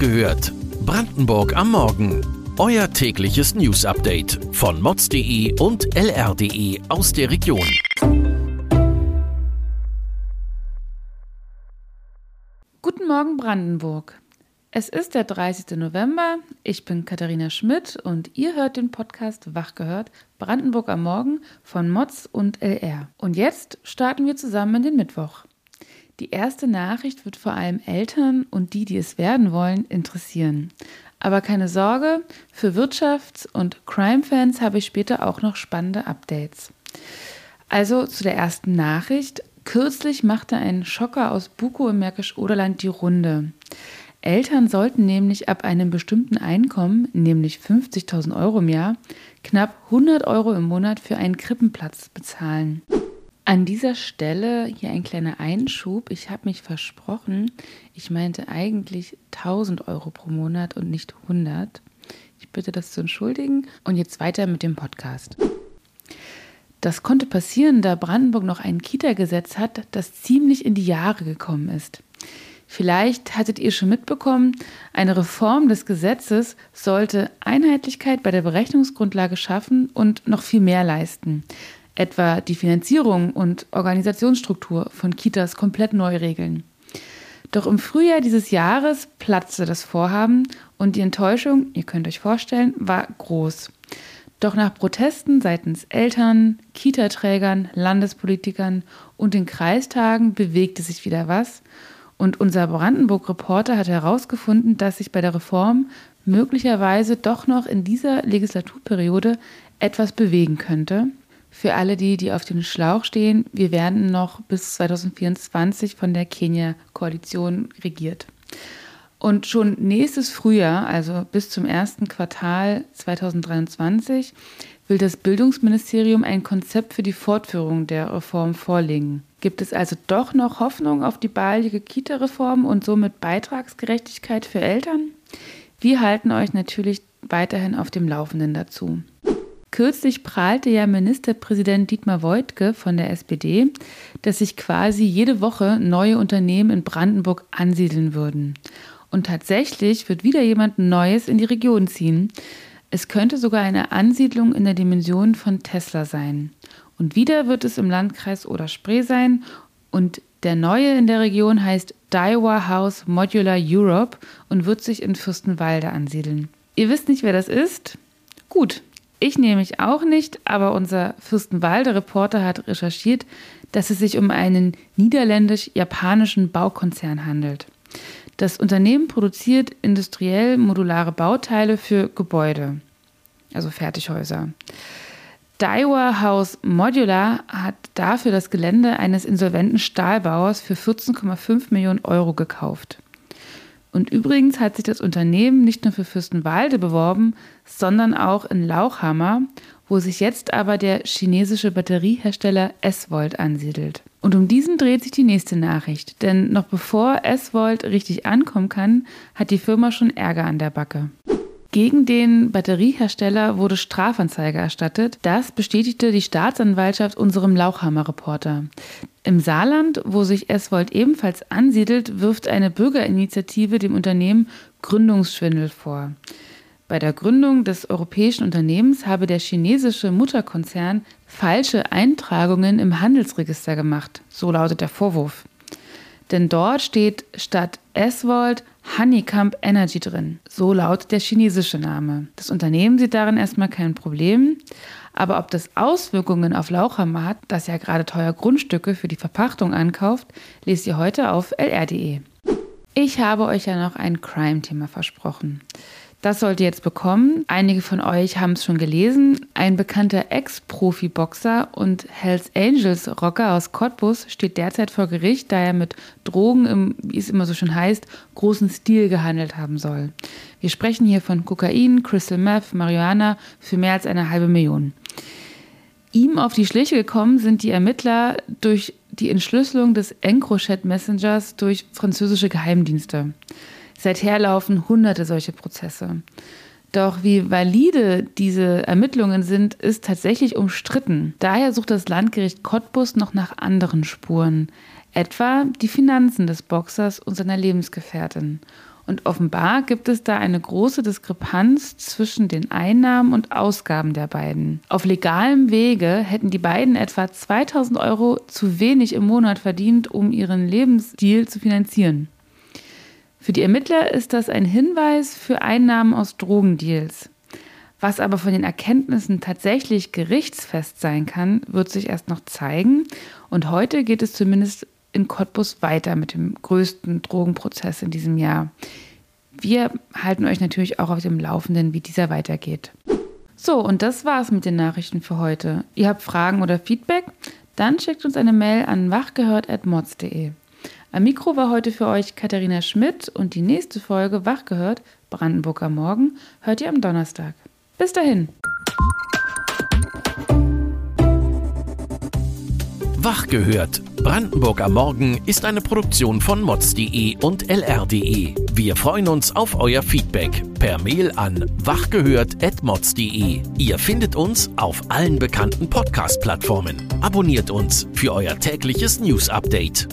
gehört. Brandenburg am Morgen. Euer tägliches News-Update von mods.de und lr.de aus der Region. Guten Morgen Brandenburg. Es ist der 30. November. Ich bin Katharina Schmidt und ihr hört den Podcast Wach gehört Brandenburg am Morgen von Mods und LR. Und jetzt starten wir zusammen in den Mittwoch. Die erste Nachricht wird vor allem Eltern und die, die es werden wollen, interessieren. Aber keine Sorge, für Wirtschafts- und Crime-Fans habe ich später auch noch spannende Updates. Also zu der ersten Nachricht. Kürzlich machte ein Schocker aus Buko im Märkisch-Oderland die Runde. Eltern sollten nämlich ab einem bestimmten Einkommen, nämlich 50.000 Euro im Jahr, knapp 100 Euro im Monat für einen Krippenplatz bezahlen. An dieser Stelle hier ein kleiner Einschub. Ich habe mich versprochen. Ich meinte eigentlich 1000 Euro pro Monat und nicht 100. Ich bitte das zu entschuldigen. Und jetzt weiter mit dem Podcast. Das konnte passieren, da Brandenburg noch ein Kita-Gesetz hat, das ziemlich in die Jahre gekommen ist. Vielleicht hattet ihr schon mitbekommen, eine Reform des Gesetzes sollte Einheitlichkeit bei der Berechnungsgrundlage schaffen und noch viel mehr leisten. Etwa die Finanzierung und Organisationsstruktur von Kitas komplett neu regeln. Doch im Frühjahr dieses Jahres platzte das Vorhaben und die Enttäuschung, ihr könnt euch vorstellen, war groß. Doch nach Protesten seitens Eltern, Kitaträgern, Landespolitikern und den Kreistagen bewegte sich wieder was und unser Brandenburg-Reporter hat herausgefunden, dass sich bei der Reform möglicherweise doch noch in dieser Legislaturperiode etwas bewegen könnte. Für alle die, die auf dem Schlauch stehen, wir werden noch bis 2024 von der Kenia-Koalition regiert. Und schon nächstes Frühjahr, also bis zum ersten Quartal 2023, will das Bildungsministerium ein Konzept für die Fortführung der Reform vorlegen. Gibt es also doch noch Hoffnung auf die baldige Kita-Reform und somit Beitragsgerechtigkeit für Eltern? Wir halten euch natürlich weiterhin auf dem Laufenden dazu. Kürzlich prahlte ja Ministerpräsident Dietmar Woidke von der SPD, dass sich quasi jede Woche neue Unternehmen in Brandenburg ansiedeln würden. Und tatsächlich wird wieder jemand Neues in die Region ziehen. Es könnte sogar eine Ansiedlung in der Dimension von Tesla sein. Und wieder wird es im Landkreis Oder-Spree sein. Und der neue in der Region heißt Daiwa House Modular Europe und wird sich in Fürstenwalde ansiedeln. Ihr wisst nicht, wer das ist? Gut, ich nehme mich auch nicht, aber unser Fürstenwalde-Reporter hat recherchiert, dass es sich um einen niederländisch-japanischen Baukonzern handelt. Das Unternehmen produziert industriell modulare Bauteile für Gebäude, also Fertighäuser. Daiwa House Modular hat dafür das Gelände eines insolventen Stahlbauers für 14,5 Millionen Euro gekauft. Und übrigens hat sich das Unternehmen nicht nur für Fürstenwalde beworben, sondern auch in Lauchhammer, wo sich jetzt aber der chinesische Batteriehersteller S-Volt ansiedelt. Und um diesen dreht sich die nächste Nachricht, denn noch bevor S-Volt richtig ankommen kann, hat die Firma schon Ärger an der Backe. Gegen den Batteriehersteller wurde Strafanzeige erstattet. Das bestätigte die Staatsanwaltschaft unserem Lauchhammer-Reporter. Im Saarland, wo sich S-Volt ebenfalls ansiedelt, wirft eine Bürgerinitiative dem Unternehmen Gründungsschwindel vor. Bei der Gründung des europäischen Unternehmens habe der chinesische Mutterkonzern falsche Eintragungen im Handelsregister gemacht, so lautet der Vorwurf. Denn dort steht statt S-Volt Honeycomb Energy drin. So lautet der chinesische Name. Das Unternehmen sieht darin erstmal kein Problem. Aber ob das Auswirkungen auf Lauchhammer hat, das ja gerade teuer Grundstücke für die Verpachtung ankauft, lest ihr heute auf lr.de. Ich habe euch ja noch ein Crime-Thema versprochen. Das sollt ihr jetzt bekommen. Einige von euch haben es schon gelesen. Ein bekannter Ex-Profi-Boxer und Hells Angels-Rocker aus Cottbus steht derzeit vor Gericht, da er mit Drogen im, wie es immer so schön heißt, großen Stil gehandelt haben soll. Wir sprechen hier von Kokain, Crystal Meth, Marihuana für mehr als eine halbe Million. Ihm auf die Schliche gekommen sind die Ermittler durch die Entschlüsselung des Encrochat Messengers durch französische Geheimdienste. Seither laufen hunderte solche Prozesse. Doch wie valide diese Ermittlungen sind, ist tatsächlich umstritten. Daher sucht das Landgericht Cottbus noch nach anderen Spuren, etwa die Finanzen des Boxers und seiner Lebensgefährtin. Und offenbar gibt es da eine große Diskrepanz zwischen den Einnahmen und Ausgaben der beiden. Auf legalem Wege hätten die beiden etwa 2000 Euro zu wenig im Monat verdient, um ihren Lebensstil zu finanzieren. Für die Ermittler ist das ein Hinweis für Einnahmen aus Drogendeals. Was aber von den Erkenntnissen tatsächlich gerichtsfest sein kann, wird sich erst noch zeigen. Und heute geht es zumindest in Cottbus weiter mit dem größten Drogenprozess in diesem Jahr. Wir halten euch natürlich auch auf dem Laufenden, wie dieser weitergeht. So, und das war's mit den Nachrichten für heute. Ihr habt Fragen oder Feedback? Dann schickt uns eine Mail an wachgehört.mods.de. Am Mikro war heute für euch Katharina Schmidt und die nächste Folge Wachgehört, Brandenburger Morgen, hört ihr am Donnerstag. Bis dahin. Wach gehört. Brandenburg am Morgen ist eine Produktion von mods.de und lr.de. Wir freuen uns auf euer Feedback per Mail an wachgehört.mods.de. Ihr findet uns auf allen bekannten Podcast-Plattformen. Abonniert uns für euer tägliches News-Update.